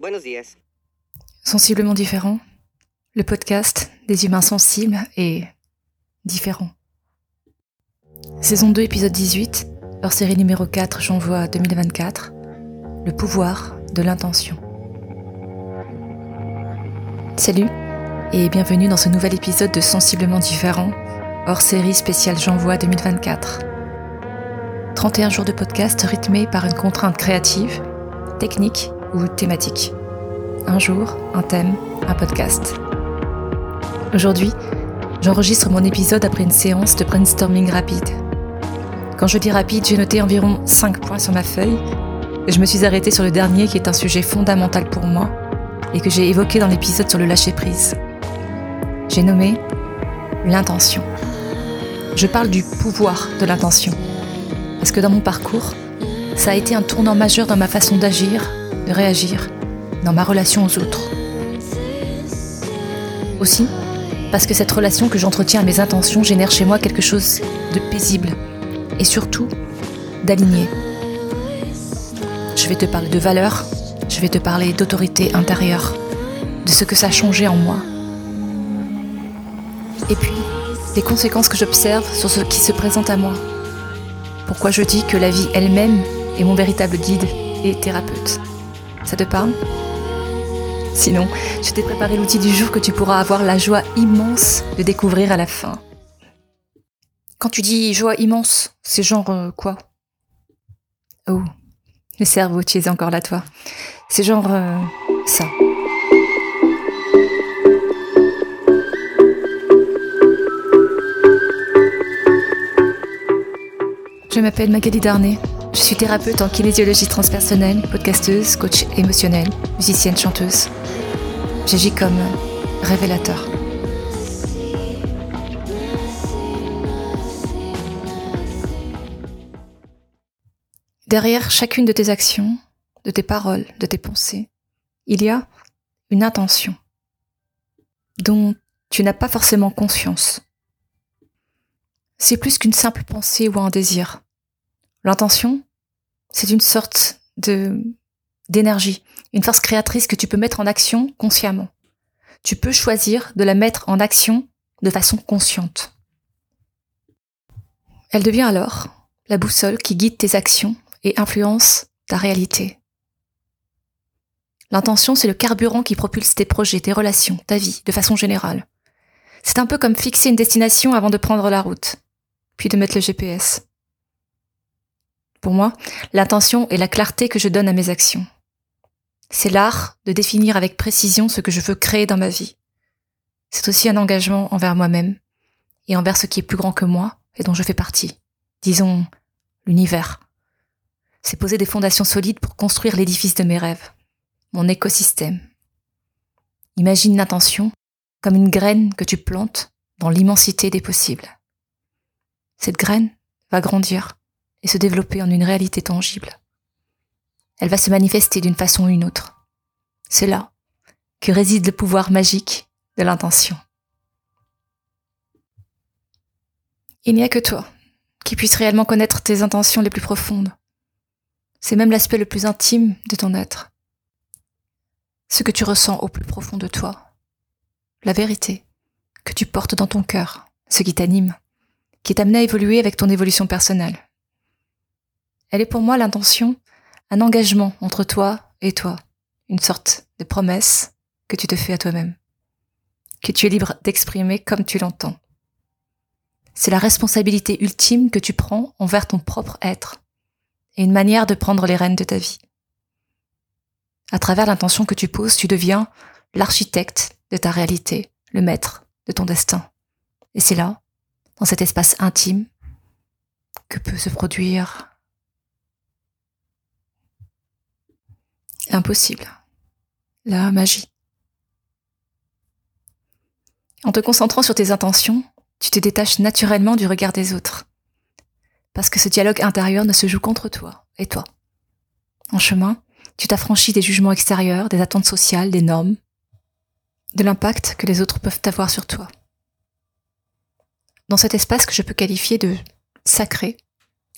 Buenos días. Sensiblement différent, le podcast des humains sensibles et différents. Saison 2, épisode 18, hors série numéro 4, j'envoie 2024, le pouvoir de l'intention. Salut et bienvenue dans ce nouvel épisode de Sensiblement différent, hors série spéciale J'envoie 2024. 31 jours de podcast rythmés par une contrainte créative, technique ou thématique. Un jour, un thème, un podcast. Aujourd'hui, j'enregistre mon épisode après une séance de brainstorming rapide. Quand je dis rapide, j'ai noté environ 5 points sur ma feuille et je me suis arrêtée sur le dernier qui est un sujet fondamental pour moi et que j'ai évoqué dans l'épisode sur le lâcher-prise. J'ai nommé l'intention. Je parle du pouvoir de l'intention. Parce que dans mon parcours, ça a été un tournant majeur dans ma façon d'agir, réagir, dans ma relation aux autres. Aussi, parce que cette relation que j'entretiens à mes intentions génère chez moi quelque chose de paisible et surtout d'aligné. Je vais te parler de valeurs, je vais te parler d'autorité intérieure, de ce que ça a changé en moi. Et puis, des conséquences que j'observe sur ce qui se présente à moi. Pourquoi je dis que la vie elle-même est mon véritable guide et thérapeute. Ça te parle Sinon, je t'ai préparé l'outil du jour que tu pourras avoir la joie immense de découvrir à la fin. Quand tu dis joie immense, c'est genre euh, quoi Oh, le cerveau, tu es encore là, toi. C'est genre euh, ça. Je m'appelle Magali Darnay. Je suis thérapeute en kinésiologie transpersonnelle, podcasteuse, coach émotionnel, musicienne, chanteuse. J'agis comme révélateur. Derrière chacune de tes actions, de tes paroles, de tes pensées, il y a une intention dont tu n'as pas forcément conscience. C'est plus qu'une simple pensée ou un désir. L'intention, c'est une sorte de d'énergie, une force créatrice que tu peux mettre en action consciemment. Tu peux choisir de la mettre en action de façon consciente. Elle devient alors la boussole qui guide tes actions et influence ta réalité. L'intention, c'est le carburant qui propulse tes projets, tes relations, ta vie, de façon générale. C'est un peu comme fixer une destination avant de prendre la route, puis de mettre le GPS. Pour moi, l'intention est la clarté que je donne à mes actions. C'est l'art de définir avec précision ce que je veux créer dans ma vie. C'est aussi un engagement envers moi-même et envers ce qui est plus grand que moi et dont je fais partie. Disons, l'univers. C'est poser des fondations solides pour construire l'édifice de mes rêves, mon écosystème. Imagine l'intention comme une graine que tu plantes dans l'immensité des possibles. Cette graine va grandir et se développer en une réalité tangible. Elle va se manifester d'une façon ou une autre. C'est là que réside le pouvoir magique de l'intention. Il n'y a que toi qui puisse réellement connaître tes intentions les plus profondes. C'est même l'aspect le plus intime de ton être. Ce que tu ressens au plus profond de toi. La vérité que tu portes dans ton cœur, ce qui t'anime, qui est amené à évoluer avec ton évolution personnelle. Elle est pour moi l'intention, un engagement entre toi et toi, une sorte de promesse que tu te fais à toi-même, que tu es libre d'exprimer comme tu l'entends. C'est la responsabilité ultime que tu prends envers ton propre être et une manière de prendre les rênes de ta vie. À travers l'intention que tu poses, tu deviens l'architecte de ta réalité, le maître de ton destin. Et c'est là, dans cet espace intime, que peut se produire l'impossible, la magie. En te concentrant sur tes intentions, tu te détaches naturellement du regard des autres. Parce que ce dialogue intérieur ne se joue qu'entre toi et toi. En chemin, tu t'affranchis des jugements extérieurs, des attentes sociales, des normes, de l'impact que les autres peuvent avoir sur toi. Dans cet espace que je peux qualifier de sacré,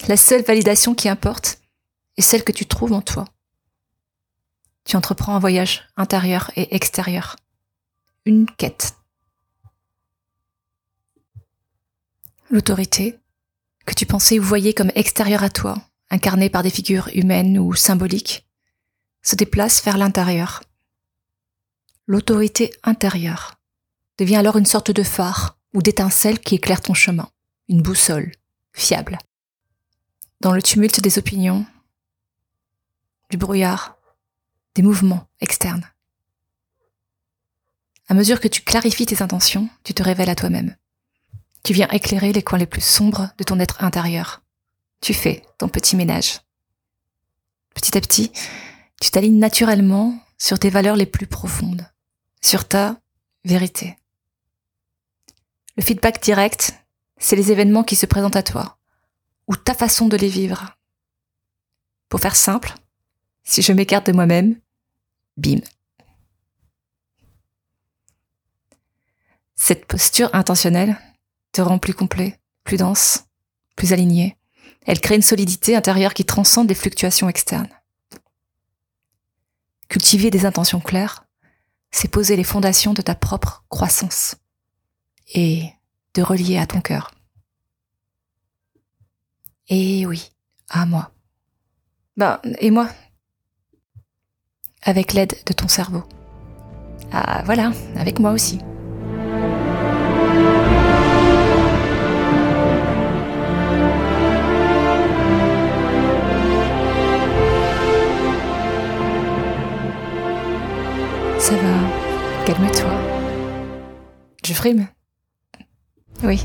la seule validation qui importe est celle que tu trouves en toi. Tu entreprends un voyage intérieur et extérieur. Une quête. L'autorité, que tu pensais ou voyais comme extérieure à toi, incarnée par des figures humaines ou symboliques, se déplace vers l'intérieur. L'autorité intérieure devient alors une sorte de phare ou d'étincelle qui éclaire ton chemin, une boussole, fiable. Dans le tumulte des opinions, du brouillard, des mouvements externes. À mesure que tu clarifies tes intentions, tu te révèles à toi-même. Tu viens éclairer les coins les plus sombres de ton être intérieur. Tu fais ton petit ménage. Petit à petit, tu t'alignes naturellement sur tes valeurs les plus profondes, sur ta vérité. Le feedback direct, c'est les événements qui se présentent à toi, ou ta façon de les vivre. Pour faire simple, si je m'écarte de moi-même, bim. Cette posture intentionnelle te rend plus complet, plus dense, plus aligné. Elle crée une solidité intérieure qui transcende les fluctuations externes. Cultiver des intentions claires, c'est poser les fondations de ta propre croissance et de relier à ton cœur. Et oui, à moi. Ben, et moi? Avec l'aide de ton cerveau. Ah voilà, avec moi aussi. Ça va, calme-toi. Je frime. Oui.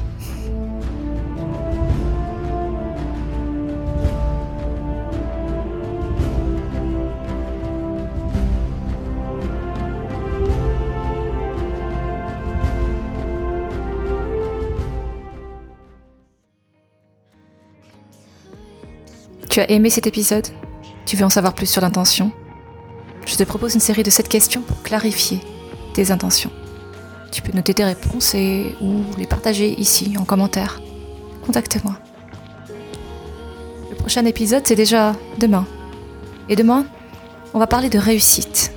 Tu as aimé cet épisode Tu veux en savoir plus sur l'intention Je te propose une série de 7 questions pour clarifier tes intentions. Tu peux noter tes réponses et ou les partager ici en commentaire. Contacte-moi. Le prochain épisode, c'est déjà demain. Et demain, on va parler de réussite.